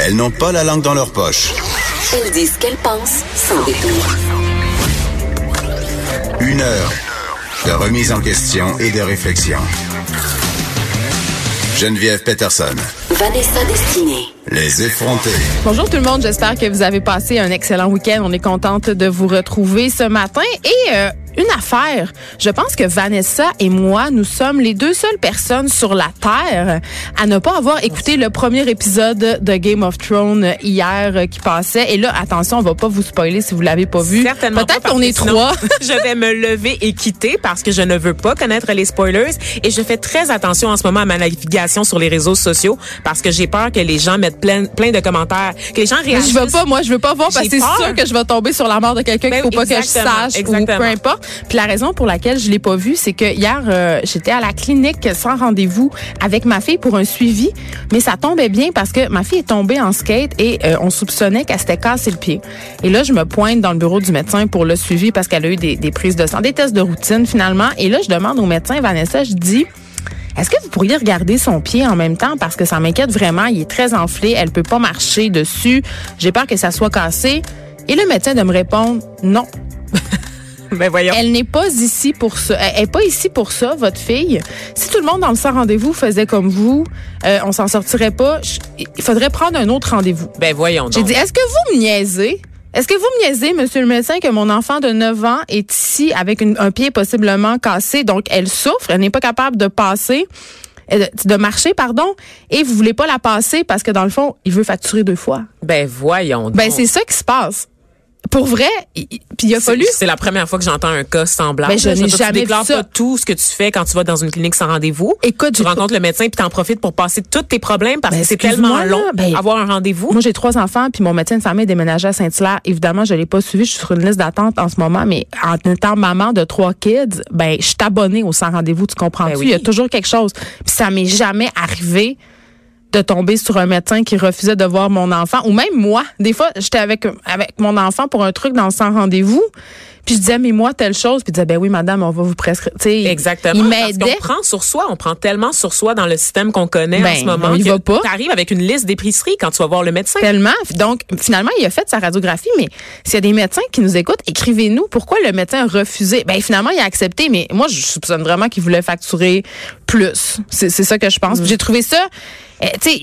Elles n'ont pas la langue dans leur poche. Elles disent ce qu'elles pensent sans détour. Une heure de remise en question et de réflexion. Geneviève Peterson. Vanessa Destinée. Les effrontés. Bonjour tout le monde, j'espère que vous avez passé un excellent week-end. On est contente de vous retrouver ce matin. Et euh, une affaire, je pense que Vanessa et moi, nous sommes les deux seules personnes sur la Terre à ne pas avoir écouté le premier épisode de Game of Thrones hier euh, qui passait. Et là, attention, on va pas vous spoiler si vous l'avez pas vu. Certainement Peut-être qu'on est trois. je vais me lever et quitter parce que je ne veux pas connaître les spoilers et je fais très attention en ce moment à ma navigation sur les réseaux sociaux parce que j'ai peur que les gens mettent plein, plein de commentaires, que les gens réagissent. Je veux pas, moi, je veux pas voir parce que c'est sûr que je vais tomber sur la mort de quelqu'un Ben qu'il faut oui, pas que je exactement, sache ou exactement. peu importe. Puis la raison pour laquelle je l'ai pas vu, c'est que hier, euh, j'étais à la clinique sans rendez-vous avec ma fille pour un suivi, mais ça tombait bien parce que ma fille est tombée en skate et euh, on soupçonnait qu'elle s'était cassé le pied. Et là, je me pointe dans le bureau du médecin pour le suivi parce qu'elle a eu des, des prises de sang, des tests de routine finalement. Et là, je demande au médecin, Vanessa, je dis... Est-ce que vous pourriez regarder son pied en même temps? Parce que ça m'inquiète vraiment, il est très enflé, elle peut pas marcher dessus, j'ai peur que ça soit cassé. Et le médecin de me répondre non, Ben voyons. elle n'est pas ici pour ça. Elle est pas ici pour ça, votre fille. Si tout le monde dans le sans rendez-vous faisait comme vous, euh, on s'en sortirait pas. Il faudrait prendre un autre rendez-vous. Ben voyons J'ai dit, est-ce que vous me niaisez? Est-ce que vous me niaisez, monsieur le médecin, que mon enfant de 9 ans est ici avec une- un pied possiblement cassé, donc elle souffre, elle n'est pas capable de passer, euh, de, de marcher, pardon, et vous voulez pas la passer parce que dans le fond, il veut facturer deux fois? Ben voyons donc. Ben c'est ça qui se passe. Pour vrai, puis il a C'est- fallu C'est la première fois que j'entends un cas semblable. Ben, je n'ai jamais Tu déclares vu ça. pas tout ce que tu fais quand tu vas dans une clinique sans rendez-vous. Écoute, tu rencontres le médecin puis t'en profites pour passer tous tes problèmes parce Ben, que c'est tellement long ben, avoir un rendez-vous. Moi, j'ai trois enfants, puis mon médecin de famille déménagé à Saint-Hilaire. Évidemment, je l'ai pas suivi. Je suis sur une liste d'attente en ce moment, mais en étant maman de trois kids, ben, je suis abonnée au sans rendez-vous. Tu comprends-tu? Ben oui. Il y a toujours quelque chose. Puis ça m'est jamais arrivé de tomber sur un médecin qui refusait de voir mon enfant. Ou même moi. Des fois, j'étais avec, avec mon enfant pour un truc dans le sans rendez-vous. Puis je disais, mais moi, telle chose. Puis il disait, ben oui, madame, on va vous prescrire. Exactement. Il parce qu'on prend sur soi, on prend tellement sur soi dans le système qu'on connaît Ben, en ce moment. que va pas. T'arrives avec une liste d'épiceries quand tu vas voir le médecin. Tellement. Donc, finalement, il a fait sa radiographie, mais s'il y a des médecins qui nous écoutent, écrivez-nous pourquoi le médecin a refusé. Ben, finalement, il a accepté, mais moi, je soupçonne vraiment qu'il voulait facturer plus. C'est c'est ça que je pense. Puis J'ai trouvé ça, tu sais,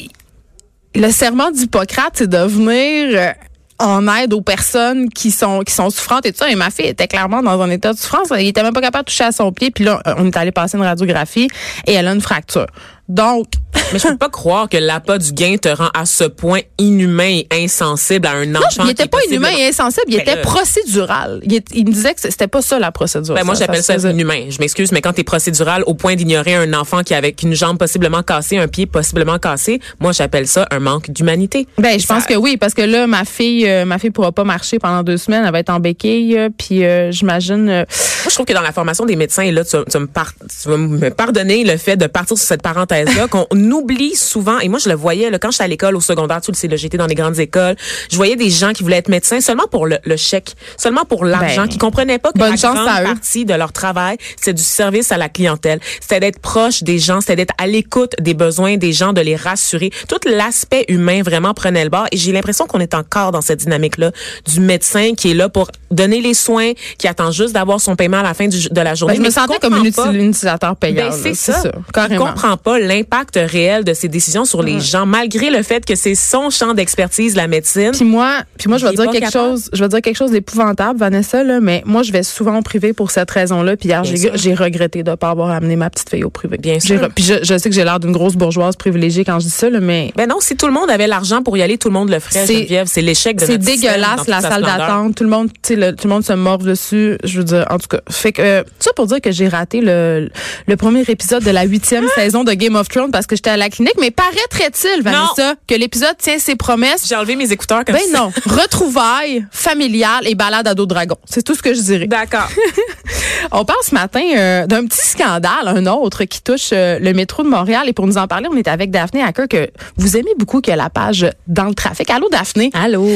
le serment d'Hippocrate, c'est de venir euh, en aide aux personnes qui sont qui sont souffrantes et tout ça. Et ma fille était clairement dans un état de souffrance. Elle était même pas capable de toucher à son pied. Puis là, on est allé passer une radiographie et elle a une fracture. Donc, Mais je peux pas croire que l'appât du gain te rend à ce point inhumain et insensible à un enfant. Non, il n'était pas inhumain et insensible, il Ben était là. procédural. Il, est- il me disait que c'était pas ça la procédure. Ben moi, Ça- j'appelle ça, faisait. inhumain. Je m'excuse, mais quand t'es procédural au point d'ignorer un enfant qui avec une jambe possiblement cassée, un pied possiblement cassé, moi, j'appelle ça un manque d'humanité. Ben, je Ça- pense que oui, parce que là, ma fille, euh, ma fille pourra pas marcher pendant deux semaines. Elle va être en béquille, euh, puis euh, j'imagine. euh, Moi, je trouve que dans la formation des médecins, là, tu, vas- tu me par- tu vas me pardonner le fait de partir sur cette parenthèse-là, qu'on oublie souvent, et moi, je le voyais, là, quand j'étais à l'école, au secondaire, tu le sais, là, j'étais dans les grandes écoles, je voyais des gens qui voulaient être médecins seulement pour le, le chèque, seulement pour l'argent, Ben, qui comprenaient pas que bonne la chance grande à eux. partie de leur travail, c'est du service à la clientèle. C'était d'être proche des gens, c'était d'être à l'écoute des besoins des gens, de les rassurer. Tout l'aspect humain vraiment prenait le bord, et j'ai l'impression qu'on est encore dans cette dynamique-là du médecin qui est là pour donner les soins, qui attend juste d'avoir son paiement à la fin du- de la journée. ben, je me sentais comme un utilisateur payant. ben, c'est ça. Il carrément. comprend pas l'impact réel de ses décisions sur les gens, malgré le fait que c'est son champ d'expertise, la médecine. Puis moi, puis moi, je vais dire quelque capable. chose, je vais dire quelque chose d'épouvantable, Vanessa, là, mais moi, je vais souvent au privé pour cette raison-là. Puis hier, j'ai regretté de pas avoir amené ma petite fille au privé. Bien sûr. Puis je, je sais que j'ai l'air d'une grosse bourgeoise privilégiée quand je dis ça, là, mais Ben non, si tout le monde avait l'argent pour y aller, tout le monde le ferait, C'est- Geneviève. C'est l'échec de c'est dégueulasse la sa salle d'attente. Tout le monde, tu sais, le- tout le monde se morve dessus. Je veux dire, en tout cas, fait que euh, ça pour dire que j'ai raté le, le premier épisode de la huitième saison de Game of Thrones parce que j'étais à la clinique, mais paraîtrait-il, Vanessa, que l'épisode tient ses promesses? J'ai enlevé mes écouteurs comme Ben ça. non. Retrouvailles familiales et balade à dos dragon. C'est tout ce que je dirais. D'accord. On parle ce matin euh, d'un petit scandale, un autre qui touche euh, le métro de Montréal. Et pour nous en parler, on est avec Daphné Hacker, que vous aimez beaucoup, qui a la page dans le trafic. Allô, Daphné? Allô?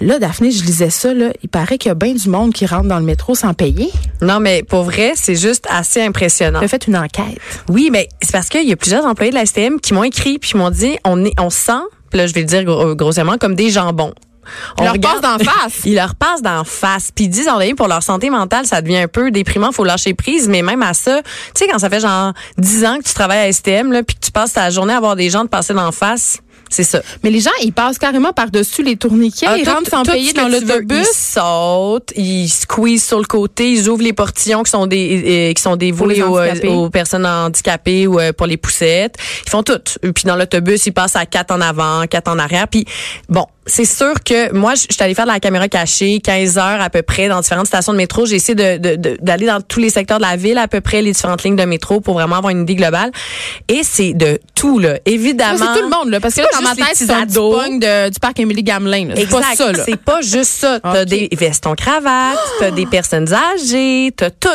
Là, Daphné, je lisais ça, là. Il paraît qu'il y a bien du monde qui rentre dans le métro sans payer. Non, mais pour vrai, c'est juste assez impressionnant. Tu as fait une enquête. Oui, mais c'est parce qu'il y a plusieurs employés de la STM qui m'ont écrit puis m'ont dit on est on sent, puis là je vais le dire gros- grossièrement comme des jambons. Ils leur passent d'en face. Ils leur passent d'en face. Puis ils disent, en ligne, pour leur santé mentale, ça devient un peu déprimant, faut lâcher prise. Mais même à ça, tu sais, quand ça fait genre 10 ans que tu travailles à STM, là, puis que tu passes ta journée à voir des gens te passer d'en face, c'est ça. Mais les gens, ils passent carrément par-dessus les tourniquets. Ah, ils rentrent sans payer dans l'autobus. Ils sautent, ils squeezent sur le côté, ils ouvrent les portillons qui sont des euh, qui sont dévoués aux, handicapés. aux personnes handicapées ou euh, pour les poussettes. Ils font tout. Puis dans l'autobus, ils passent à quatre en avant, quatre en arrière. Puis bon, c'est sûr que moi, je suis allée faire de la caméra cachée, 15 heures à peu près dans différentes stations de métro. J'ai essayé de- de- de- d'aller dans tous les secteurs de la ville à peu près, les différentes lignes de métro pour vraiment avoir une idée globale. Et c'est de tout là, évidemment. C'est tout le monde, là. Parce que là, dans ma tête, c'est de- du parc Émilie Gamelin. C'est pas Exact. ça. C'est pas juste ça. T'as Ok. des vestons cravates, t'as des personnes âgées, t'as tout.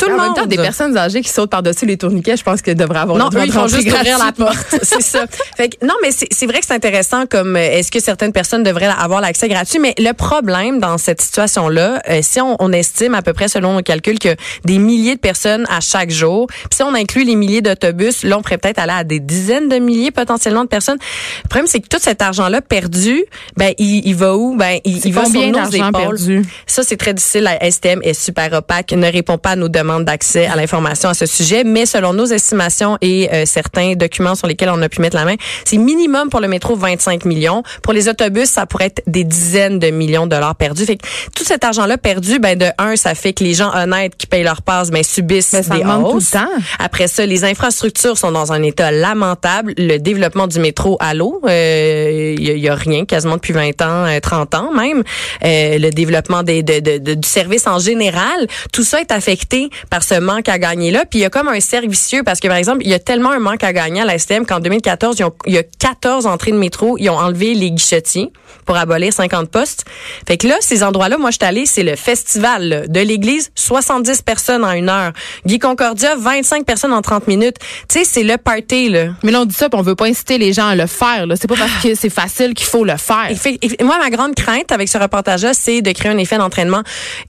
Tout le en monde. même temps, des personnes âgées qui sautent par-dessus les tourniquets, je pense qu'elles devraient avoir non, le droit eux, ils de rentrer juste ouvrir la porte. c'est ça. Fait que, non, mais c'est vrai que c'est intéressant comme euh, est-ce que certaines personnes devraient avoir l'accès gratuit, mais le problème dans cette situation-là, euh, si on, on estime à peu près selon nos calculs que des milliers de personnes à chaque jour, puis si on inclut les milliers d'autobus, là on pourrait peut-être aller à des dizaines de milliers potentiellement de personnes. Le problème c'est que tout cet argent-là perdu, ben il, il va où? Ben il, il va sur nos épaules. perdu? Ça, c'est très difficile. La STM est super opaque, ne répond pas à nos demandes d'accès à l'information à ce sujet, mais selon nos estimations et euh, certains documents sur lesquels on a pu mettre la main, c'est minimum pour le métro 25 millions. Pour les autobus, ça pourrait être des dizaines de millions de dollars perdus. Fait que tout cet argent-là perdu, ben de un, ça fait que les gens honnêtes qui payent leur passe, ben subissent Mais ça des demande tout le hausses. temps. Après ça, les infrastructures sont dans un état lamentable. Le développement du métro à l'eau, euh, il y, a- il y a rien quasiment depuis 20 ans, euh, 30 ans même. Euh, le développement des, de, de- de- du service en général, tout ça est affecté par ce manque à gagner là. Puis il y a comme un cercle vicieux parce que par exemple, il y a tellement un manque à gagner à la STM qu'en 2014, ils ont- il y a 14 entrées de métro, ils ont enlevé les guichetiers pour abolir 50 postes. Fait que là, ces endroits-là, moi je suis allée, c'est le festival là, de l'église, 70 personnes en une heure. Guy Concordia, 25 personnes en 30 minutes. Tu sais, c'est le party là. Mais là, on dit ça, puis on veut pas inciter les gens à le faire. là. C'est pas parce que c'est facile qu'il faut le faire. Fait- moi, ma grande crainte avec ce reportage-là, c'est de créer un effet d'entraînement.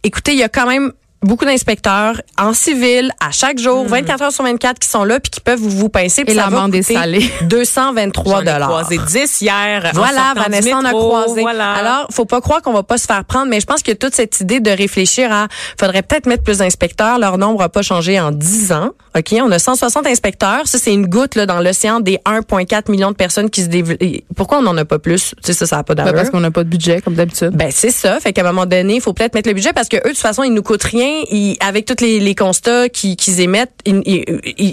Écoutez, il y a quand même beaucoup d'inspecteurs en civil à chaque jour, 24 heures sur 24 qui sont là puis qui peuvent vous, vous pincer. puis Et ça va l'amende est salée. 223 J'en ai dollars. croisé 10 hier. en Voilà, du Vanessa en a croisé. Voilà. Alors, faut pas croire qu'on va pas se faire prendre, mais je pense a toute cette idée de réfléchir à, faudrait peut-être mettre plus d'inspecteurs. Leur nombre a pas changé en 10 ans. OK? On a 160 inspecteurs. Ça, c'est une goutte, là, dans l'océan des 1,4 millions de personnes qui se développent. Pourquoi on en a pas plus? Tu sais, ça, ça a pas Ben, d'allure. parce qu'on n'a pas de budget, comme d'habitude. Ben c'est ça. Fait qu'à un moment donné, il faut peut-être mettre le budget parce que eux, de toute façon, ils nous coûtent rien. Avec tous les, les constats qu'ils qu'ils émettent,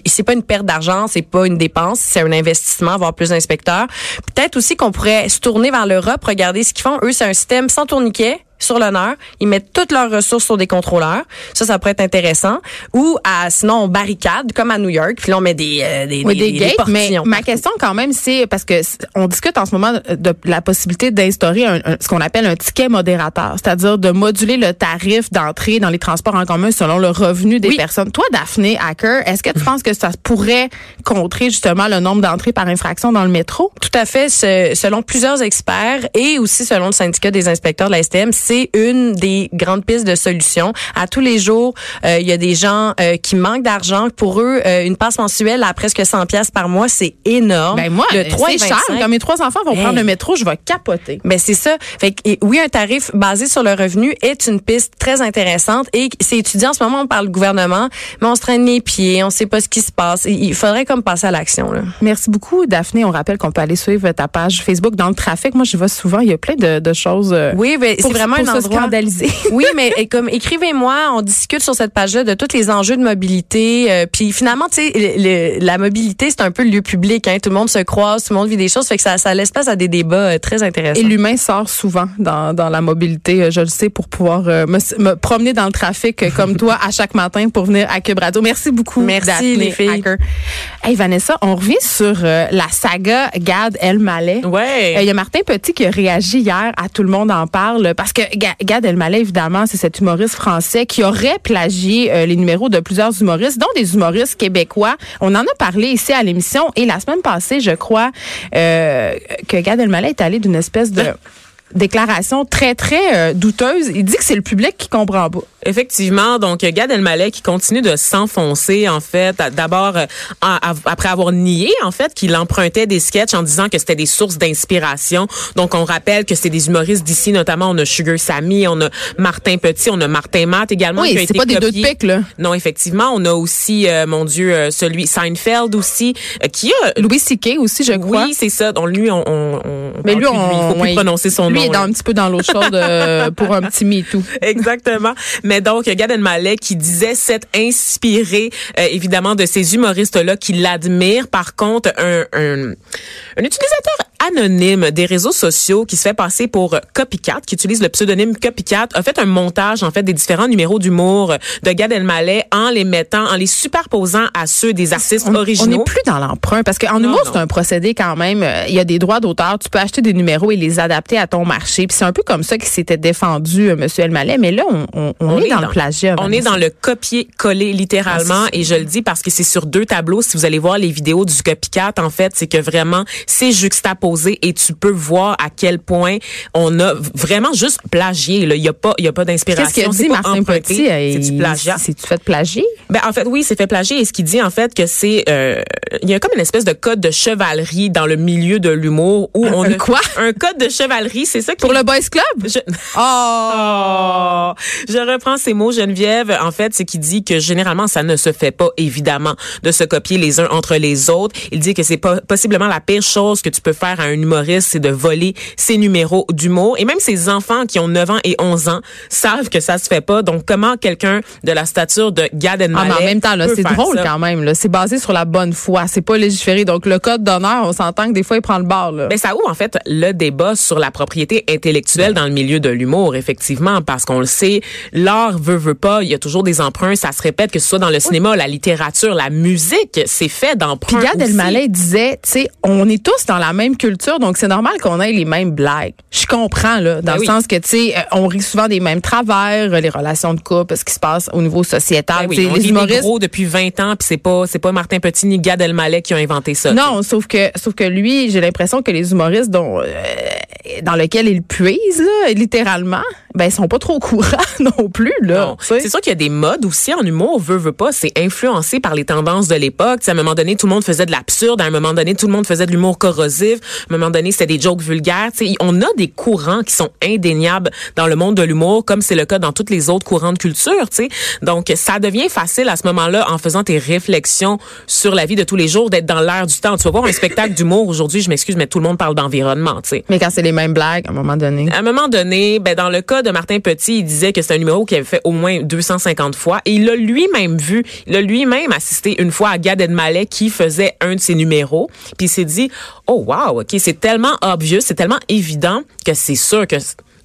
c'est pas une perte d'argent, c'est pas une dépense, c'est un investissement, avoir plus d'inspecteurs. Peut-être aussi qu'on pourrait se tourner vers l'Europe, regarder ce qu'ils font. Eux, c'est un système sans tourniquet sur l'honneur. Ils mettent toutes leurs ressources sur des contrôleurs. Ça, ça pourrait être intéressant. Ou à, sinon, on barricade, comme à New York, puis là, on met des, euh, des, Oui, des, gates, mais ma question quand même, c'est parce que on discute en ce moment de la possibilité d'instaurer un- un- ce qu'on appelle un ticket modérateur, c'est-à-dire de moduler le tarif d'entrée dans les transports en commun selon le revenu des Oui. personnes. Toi, Daphné Hacker, est-ce que tu penses que ça pourrait contrer justement le nombre d'entrées par infraction dans le métro? Tout à fait. Selon plusieurs experts et aussi selon le syndicat des inspecteurs de la STM, c'est une des grandes pistes de solutions. À tous les jours, euh, il y a des gens euh, qui manquent d'argent. Pour eux, euh, une passe mensuelle à presque 100 pièces par mois, c'est énorme. Ben moi, le 3 et c'est cher. 25. Quand mes trois enfants vont Hey. prendre le métro, je vais capoter. Ben c'est ça. Fait que, et oui, un tarif basé sur le revenu est une piste très intéressante et c'est étudié en ce moment. On parle du gouvernement, mais on se traîne les pieds, on sait pas ce qui se passe. Il il faudrait comme passer à l'action là. Merci beaucoup, Daphné. On rappelle qu'on peut aller suivre ta page Facebook dans le trafic. Moi, je vais souvent. Il y a plein de, de choses. Oui, ben, Pour c'est vraiment pour endroit. scandaliser. Oui, mais comme écrivez-moi, on discute sur cette page-là de tous les enjeux de mobilité. euh, puis finalement, tu sais, la mobilité, c'est un peu le lieu public. Hein, tout le monde se croise, tout le monde vit des choses, fait que ça, ça laisse place à des débats euh, très intéressants. Et l'humain sort souvent dans, dans la mobilité, euh, je le sais, pour pouvoir me, me promener dans le trafic comme toi à chaque matin pour venir à Cube Radio. Merci beaucoup. Merci, Daphné les filles. Hacker. Hey Vanessa, on revient sur la saga Gad Elmaleh. Ouais. Il y a Martin Petit qui a réagi hier à Tout le monde en parle parce que Gad Elmaleh, évidemment, c'est cet humoriste français qui aurait plagié euh, les numéros de plusieurs humoristes, dont des humoristes québécois. On en a parlé ici à l'émission et la semaine passée, je crois, euh, que Gad Elmaleh est allé d'une espèce de déclaration très, très euh, douteuse. Il dit que c'est le public qui comprend pas. Effectivement, donc Gad Elmaleh qui continue de s'enfoncer en fait. D'abord euh, après avoir nié en fait qu'il empruntait des sketchs en disant que c'était des sources d'inspiration. Donc on rappelle que c'est des humoristes d'ici, notamment on a Sugar Sammy, on a Martin Petit, on a Martin Matt également. Oui, qui a c'est été pas des deux de pique, là. Non, effectivement, on a aussi euh, mon Dieu euh, celui Seinfeld aussi euh, qui a Louis C.K. aussi, je crois. oui, c'est ça. Donc lui, on, on, on Mais lui, on, il faut plus prononcer son lui nom. est dans là. un petit peu dans chaude euh, pour un petit MeToo. Exactement. Mais donc, Gad Elmaleh qui disait s'être inspiré, euh, évidemment, de ces humoristes-là qui l'admirent. Par contre, un, utilisateur anonyme des réseaux sociaux qui se fait passer pour Copycat, qui utilise le pseudonyme Copycat, a fait un montage, en fait, des différents numéros d'humour de Gad Elmaleh en les mettant, en les superposant à ceux des artistes On- On originaux. n'est plus dans l'emprunt parce qu'en humour, c'est un procédé quand même. euh, Il y a des droits d'auteur. Tu peux acheter des numéros et les adapter à ton marché. Puis c'est un peu comme ça qu'il s'était défendu, euh, Monsieur Elmaleh. Mais là, on, on- on est, dans, le plagiat. On est dans le copier-coller littéralement et je le dis parce que c'est sur deux tableaux. Si vous allez voir les vidéos du copycat, en fait, c'est que vraiment c'est juxtaposé et tu peux voir à quel point on a vraiment juste plagié. là. Il y a pas, il y a pas d'inspiration. Qu'est-ce C'est dit, Martin Petit? C'est du plagiat. C'est-tu fait plagier? Ben en fait oui, c'est fait plagier et ce qu'il dit en fait que c'est euh, il y a comme une espèce de code de chevalerie dans le milieu de l'humour où on un a quoi? un code de chevalerie, c'est ça qui Pour le Boys Club? Je- Oh! Oh, je reprends ces mots, Geneviève. En fait, c'est qu'il dit que généralement, ça ne se fait pas, évidemment, de se copier les uns entre les autres. Il dit que c'est pas possiblement la pire chose que tu peux faire à un humoriste, c'est de voler ses numéros d'humour. Et même ses enfants qui ont 9 ans et 11 ans savent que ça se fait pas. Donc, comment quelqu'un de la stature de Gad Ah, Elmaleh mais en même temps, là, c'est drôle ça? quand même. C'est basé sur la bonne foi. C'est pas légiféré. Donc, le code d'honneur, on s'entend que des fois, il prend le bar. Là. Ben ça ouvre en fait le débat sur la propriété intellectuelle dans le milieu de l'humour, effectivement, parce qu'on le sait, l'art veut veut pas, il y a toujours des emprunts, ça se répète que ce soit dans le cinéma, la littérature, la musique, c'est fait Puis d'emprunts. Gad aussi. Elmaleh disait, tu sais, on est tous dans la même culture, donc c'est normal qu'on ait les mêmes blagues. Je comprends là, dans Ben le oui. sens que tu sais, euh, on rit souvent des mêmes travers, euh, les relations de couple, ce qui se passe au niveau sociétal. Ben oui, on les rit humoristes. gros depuis 20 ans, puis c'est pas c'est pas Martin Petit ni Gad Elmaleh qui ont inventé ça. Non, sauf que sauf que lui, j'ai l'impression que les humoristes dont euh, dans lesquels il puise là, littéralement, ben ils sont pas trop au courant non plus là. C'est sûr qu'il y a des modes aussi en humour, veut, veut pas, c'est influencé par les tendances de l'époque. À un moment donné, tout le monde faisait de l'absurde, à un moment donné, tout le monde faisait de l'humour corrosif, à un moment donné, c'était des jokes vulgaires. Tu sais, On a des courants qui sont indéniables dans le monde de l'humour, comme c'est le cas dans toutes les autres courants de culture. tu sais. Donc, ça devient facile à ce moment-là, en faisant tes réflexions sur la vie de tous les jours, d'être dans l'air du temps. Tu vas voir un spectacle d'humour aujourd'hui, je m'excuse, mais tout le monde parle d'environnement. tu sais. Mais quand c'est les mêmes blagues, à un moment donné. À un moment donné, ben dans le cas de Martin Petit, il disait que c'est un numéro qu'il avait fait au moins 250 fois et il l'a lui-même vu. Il a lui-même assisté une fois à Gad Elmaleh qui faisait un de ses numéros. Puis il s'est dit, oh wow, ok, c'est tellement obvious, c'est tellement évident que c'est sûr que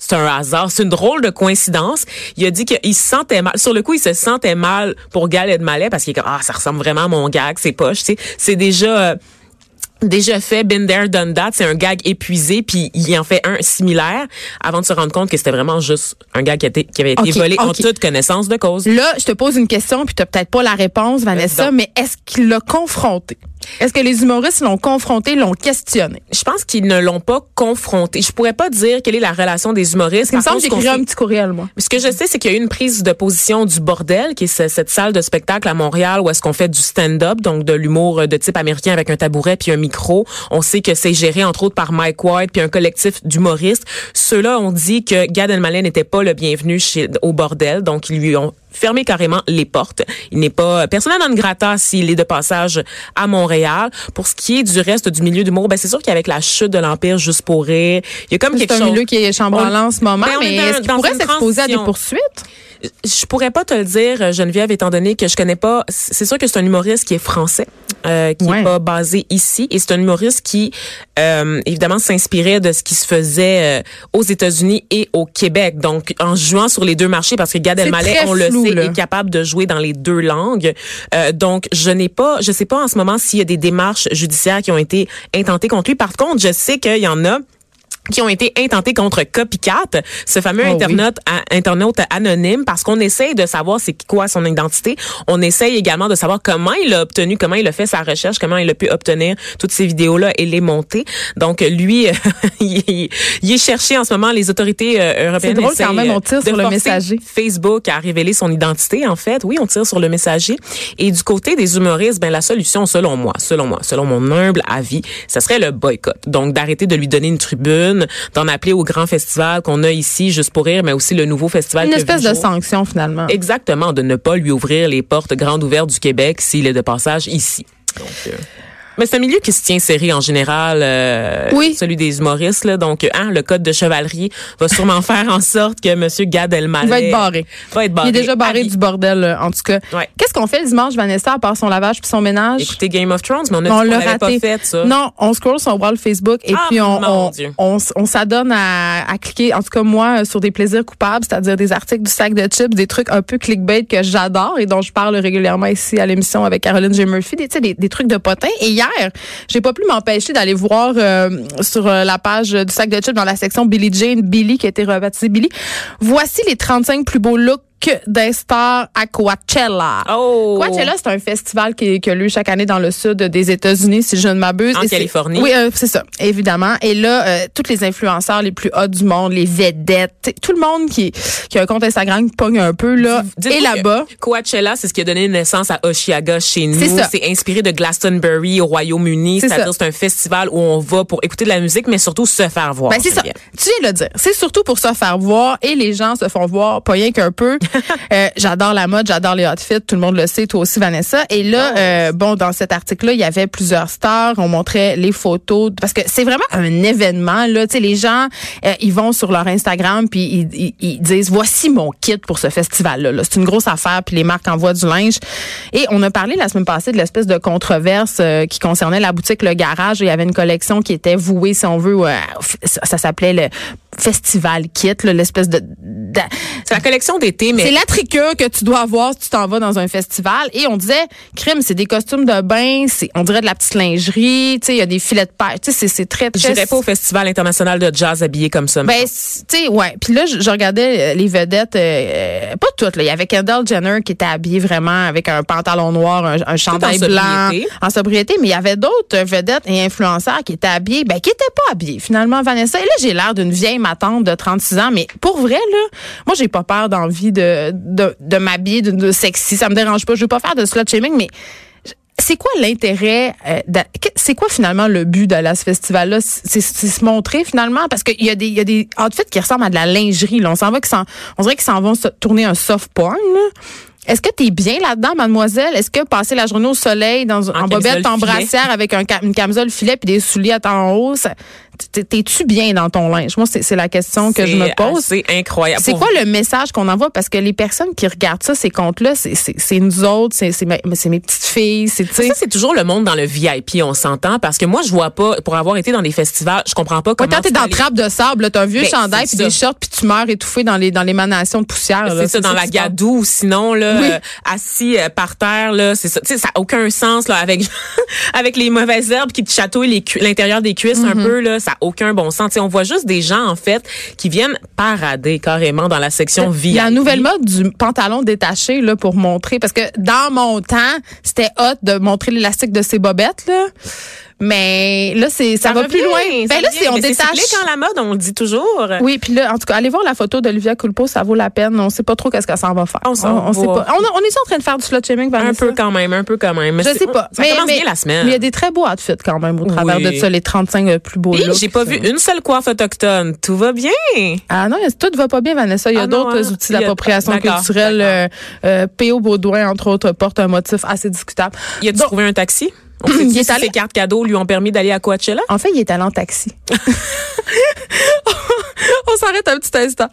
c'est un hasard, c'est une drôle de coïncidence. Il a dit qu'il se sentait mal. Sur le coup, il se sentait mal pour Gad Elmaleh parce qu'il est comme ah ça ressemble vraiment à mon gag, c'est poche, tu sais. C'est déjà euh, déjà fait, been there, done that. C'est un gag épuisé, puis il en fait un similaire avant de se rendre compte que c'était vraiment juste un gag qui, été- qui avait été volé en toute connaissance de cause. Là, je te pose une question, puis tu peut-être pas la réponse, Vanessa, donc. mais est-ce qu'il l'a confronté? Est-ce que les humoristes l'ont confronté, l'ont questionné? Je pense qu'ils ne l'ont pas confronté. Je pourrais pas dire quelle est la relation des humoristes. Il me semble que j'ai un petit courriel, moi. Ce que je sais, c'est qu'il y a eu une prise de position du Bordel, qui est ce- cette salle de spectacle à Montréal où est-ce qu'on fait du stand-up, donc de l'humour euh, de type américain avec un tabouret puis un micro. Micro. On sait que c'est géré entre autres par Mike White puis un collectif d'humoristes. Ceux-là ont dit que Gad Elmaleh n'était pas le bienvenu chez, au bordel, donc ils lui ont fermé carrément les portes. Il n'est pas personnel non grata s'il est de passage à Montréal. Pour ce qui est du reste du milieu d'humour, ben c'est sûr qu'avec la chute de l'Empire juste pour rire, il y a comme quelque C'est chose... un milieu qui est chambranlant en ce moment, Ben, mais est-ce qu'il pourrait s'exposer à des poursuites? Je pourrais pas te le dire, Geneviève, étant donné que je connais pas. C'est sûr que c'est un humoriste qui est français, euh, qui Ouais. est pas basé ici, et c'est un humoriste qui, euh, évidemment, s'inspirait de ce qui se faisait euh, aux États-Unis et au Québec. Donc, en jouant sur les deux marchés, parce que Gad Elmaleh, on le sait, là. est capable de jouer dans les deux langues. Euh, donc, je n'ai pas, je sais pas en ce moment s'il y a des démarches judiciaires qui ont été intentées contre lui. Par contre, je sais qu'il y en a qui ont été intentés contre Copycat, ce fameux Oh oui. internaute, anonyme, parce qu'on essaye de savoir c'est quoi son identité. On essaye également de savoir comment il a obtenu, comment il a fait sa recherche, comment il a pu obtenir toutes ces vidéos-là et les monter. Donc, lui, il, est cherché en ce moment. Les autorités euh, européennes C'est drôle quand même, on tire euh, de sur le messager. Facebook a révélé son identité, en fait. Oui, on tire sur le messager. Et du côté des humoristes, ben, la solution, selon moi, selon moi, selon mon humble avis, ce serait le boycott. Donc, d'arrêter de lui donner une tribune, d'en appeler au grand festival qu'on a ici, juste pour rire, mais aussi le nouveau festival. Une espèce de sanction, finalement. Exactement, de ne pas lui ouvrir les portes grandes ouvertes du Québec s'il est de passage ici. Donc, euh, mais c'est un milieu qui se tient serré en général, euh, Oui. celui des humoristes. Là. Donc, hein, le code de chevalerie va sûrement faire en sorte que Monsieur Gad Elmaleh Il va être barré. va être Il barré. est déjà barré du bordel, euh, en tout cas. Ouais. Qu'est-ce qu'on fait le dimanche, Vanessa, à part son lavage puis son ménage? Écoutez Game of Thrones, mais on a on dit pas fait, ça. Non, on scroll son wall Facebook et Ah, puis on, on, on, s'adonne à, à cliquer, en tout cas moi, euh, sur des plaisirs coupables, c'est-à-dire des articles du sac de chips, des trucs un peu clickbait que j'adore et dont je parle régulièrement ici à l'émission avec Caroline J. Murphy, des, des, des trucs de potin. Et hier, j'ai pas pu m'empêcher d'aller voir euh, sur euh, la page du sac de chips dans la section Billie Jane, Billy qui a été rebaptisée Billy. Voici les 35 plus beaux looks d'un star à Coachella. Oh! Coachella, c'est un festival qui, qui a lieu chaque année dans le sud des États-Unis, si je ne m'abuse. En Et Californie. Oui, euh, c'est ça, évidemment. Et là, euh, tous les influenceurs les plus hauts du monde, les vedettes, tout le monde qui, qui a un compte Instagram qui pogne un peu, là, et là-bas. Coachella, c'est ce qui a donné naissance à Oshiaga chez nous. C'est ça. C'est inspiré de Glastonbury au Royaume-Uni. C'est C'est-à-dire c'est un festival où on va pour écouter de la musique, mais surtout se faire voir. Ben, c'est ça. Tu viens de le dire. C'est surtout pour se faire voir et les gens se font voir, pas rien qu'un peu. Euh, j'adore la mode, j'adore les outfits, tout le monde le sait, toi aussi Vanessa. Et là, euh, bon, dans cet article-là, il y avait plusieurs stars. On montrait les photos parce que c'est vraiment un événement. Là, tu sais, les gens, euh, ils vont sur leur Instagram puis ils, ils- ils disent voici mon kit pour ce festival-là. là. C'est une grosse affaire puis les marques envoient du linge. Et on a parlé la semaine passée de l'espèce de controverse qui concernait la boutique Le Garage. Il y avait une collection qui était vouée, si on veut, ça s'appelait le Festival Kit, l'espèce de, de- C'est la collection d'été, mais c'est l'attricure que tu dois avoir si tu t'en vas dans un festival. Et on disait, crime, c'est des costumes de bain, c'est, on dirait de la petite lingerie, tu sais, il y a des filets de pêche, tu sais, c'est, très, je n'irais pas au Festival international de jazz habillé comme ça. Ben, tu sais, ouais. Puis là, je, je regardais euh, les vedettes, euh, pas toutes. Là. Il y avait Kendall Jenner qui était habillée vraiment avec un pantalon noir, un, un chandail blanc, sobriété. en sobriété. Mais il y avait d'autres vedettes et influenceurs qui étaient habillés, ben, qui étaient pas habillés finalement, Vanessa. Et là, j'ai l'air d'une vieille matante de 36 ans. Mais pour vrai, là, moi, j'ai pas peur d'envie de, de, de m'habiller de, de sexy. Ça me dérange pas. Je veux pas faire de slut shaming, mais c'est quoi l'intérêt euh, c'est quoi finalement le but d'aller à ce festival là c'est se montrer finalement? Parce qu'il y a des il y a des outfits qui ressemblent à de la lingerie là on s'en va qu'ils on dirait qu'ils s'en vont se tourner un soft porn là. Est-ce que tu es bien là-dedans, mademoiselle? Est-ce que passer la journée au soleil dans, en, En bobette, en brassière avec un, une camisole filet puis des souliers à temps haut, ça- t'es-tu bien dans ton linge? Moi, c'est c'est la question que je me pose. C'est incroyable. C'est quoi le message qu'on envoie? Parce que les personnes qui regardent ça, ces comptes-là, c'est- nous autres, c'est c'est mes petites filles. Ça, c'est toujours le monde dans le VIP, on s'entend, parce que moi, je vois pas, pour avoir été dans des festivals, je comprends pas Ouais, comment. quand t'es dans trappe de sable, t'as un vieux Ben, chandail puis des shorts puis tu meurs étouffé dans les dans l'émanation de poussière. C'est ça, dans la gadoue, ou sinon, là, Oui. euh, assis euh, par terre, là, c'est ça. Tu sais, ça a aucun sens, là, avec, avec les mauvaises herbes qui te chatouillent l'intérieur des cuisses un Mm-hmm. peu, là, ça a aucun bon sens. Tu sais, on voit juste des gens, en fait, qui viennent parader carrément dans la section VIP. La nouvelle mode du pantalon détaché là pour montrer parce que dans mon temps, c'était hot de montrer l'élastique de ses bobettes là. Mais là, c'est ça, va plus revient, loin. ça Ben là, c'est on Mais détache. cyclique en la mode, on le dit toujours. Oui, puis là, en tout cas, allez voir la photo d'Olivia Culpo, ça vaut la peine. On sait pas trop qu'est-ce qu'elle s'en va faire. On s'en on, sait va. pas. On, on est en train de faire du slut shaming, Un Vanessa? peu quand même, un peu quand même. Mais Je c'est- sais pas. Ça commence bien la semaine. Mais il y a des très beaux outfits quand même au travers Oui. de ça, les 35 euh, plus beaux j'ai pas vu une seule coiffe autochtone. Tout va bien. Ah non, tout va pas bien, Vanessa. Il y a Ah d'autres hein? outils a- d'appropriation culturelle. Euh, euh, P.O. Baudouin, entre autres, porte un motif assez discutable. Y a-tu Donc, trouvé un taxi? On sait Il est si allé- ses cartes cadeaux lui ont permis d'aller à Coachella? En fait, il est allé en taxi. on s'arrête un petit instant.